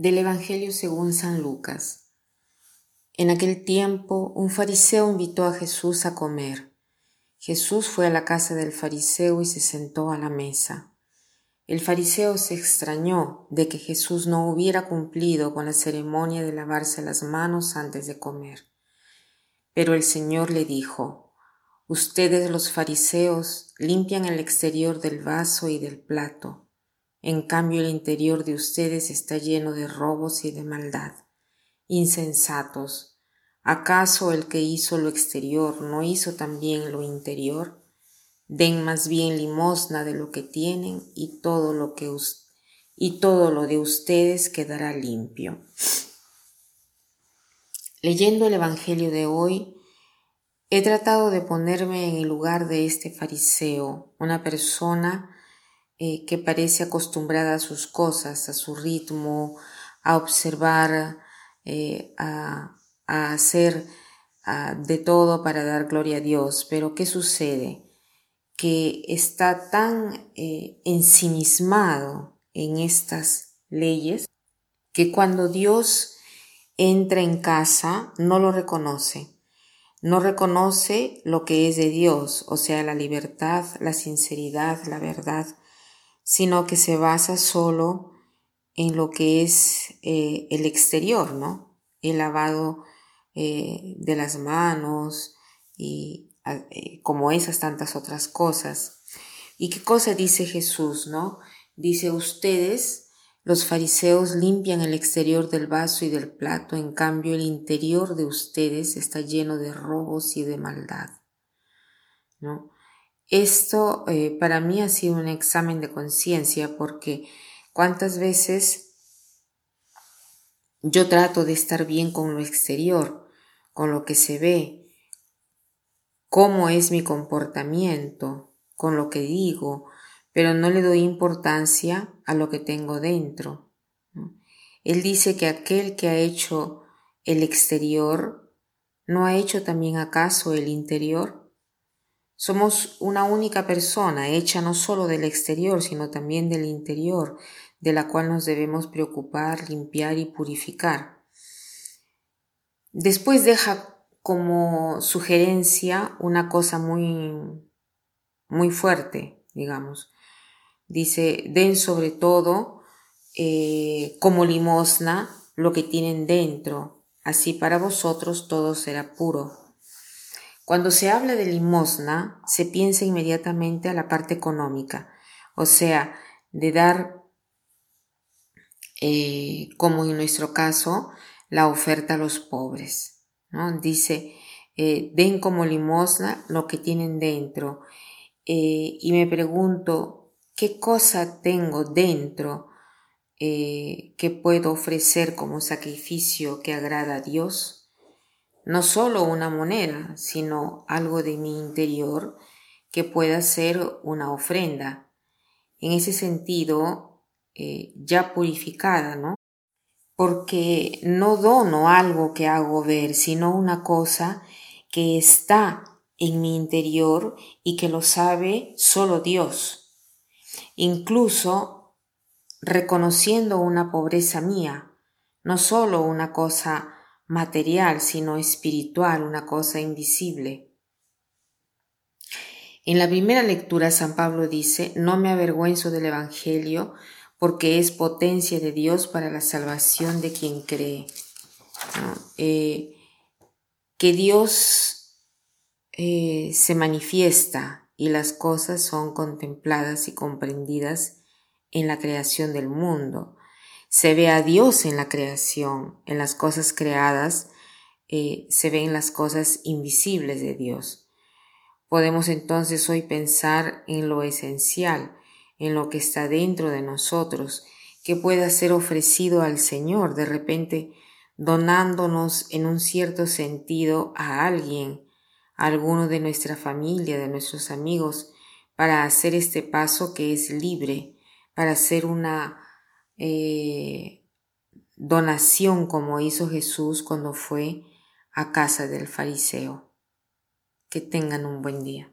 Del Evangelio según San Lucas. En aquel tiempo un fariseo invitó a Jesús a comer. Jesús fue a la casa del fariseo y se sentó a la mesa. El fariseo se extrañó de que Jesús no hubiera cumplido con la ceremonia de lavarse las manos antes de comer. Pero el Señor le dijo, Ustedes los fariseos limpian el exterior del vaso y del plato en cambio el interior de ustedes está lleno de robos y de maldad. Insensatos. ¿Acaso el que hizo lo exterior no hizo también lo interior? Den más bien limosna de lo que tienen y todo lo que y todo lo de ustedes quedará limpio. Leyendo el Evangelio de hoy, he tratado de ponerme en el lugar de este fariseo, una persona eh, que parece acostumbrada a sus cosas, a su ritmo, a observar, eh, a, hacer de todo para dar gloria a Dios. Pero ¿qué sucede? Que está tan eh, ensimismado en estas leyes que cuando Dios entra en casa no lo reconoce. No reconoce lo que es de Dios, o sea, la libertad, la sinceridad, la verdad, sino que se basa solo en lo que es eh, el exterior, ¿no? El lavado eh, de las manos y eh, como esas tantas otras cosas. ¿Y qué cosa dice Jesús, no? Dice, ustedes, los fariseos, limpian el exterior del vaso y del plato, en cambio el interior de ustedes está lleno de robos y de maldad, ¿no? Esto eh, para mí ha sido un examen de conciencia porque cuántas veces yo trato de estar bien con lo exterior, con lo que se ve, cómo es mi comportamiento, con lo que digo, pero no le doy importancia a lo que tengo dentro. Él dice que aquel que ha hecho el exterior, ¿no ha hecho también acaso el interior? Somos una única persona, hecha no solo del exterior, sino también del interior, de la cual nos debemos preocupar, limpiar y purificar. Después deja como sugerencia una cosa muy, muy fuerte, digamos. Dice, den sobre todo eh, como limosna lo que tienen dentro, así para vosotros todo será puro. Cuando se habla de limosna, se piensa inmediatamente a la parte económica, o sea, de dar, eh, como en nuestro caso, la oferta a los pobres. ¿no? Dice, eh, den como limosna lo que tienen dentro. Eh, y me pregunto, ¿qué cosa tengo dentro que puedo ofrecer como sacrificio que agrada a Dios? No solo una moneda, sino algo de mi interior que pueda ser una ofrenda. En ese sentido, eh, ya purificada, ¿no? Porque no dono algo que hago ver, sino una cosa que está en mi interior y que lo sabe solo Dios. Incluso reconociendo una pobreza mía, no solo una cosa material, sino espiritual, una cosa invisible. En la primera lectura San Pablo dice, no me avergüenzo del Evangelio porque es potencia de Dios para la salvación de quien cree. Eh, que Dios eh, se manifiesta y las cosas son contempladas y comprendidas en la creación del mundo se ve a Dios en la creación, en las cosas creadas, eh, se ven las cosas invisibles de Dios. Podemos entonces hoy pensar en lo esencial, en lo que está dentro de nosotros, que pueda ser ofrecido al Señor, de repente donándonos en un cierto sentido a alguien, a alguno de nuestra familia, de nuestros amigos, para hacer este paso que es libre, para hacer una eh, donación como hizo Jesús cuando fue a casa del fariseo. Que tengan un buen día.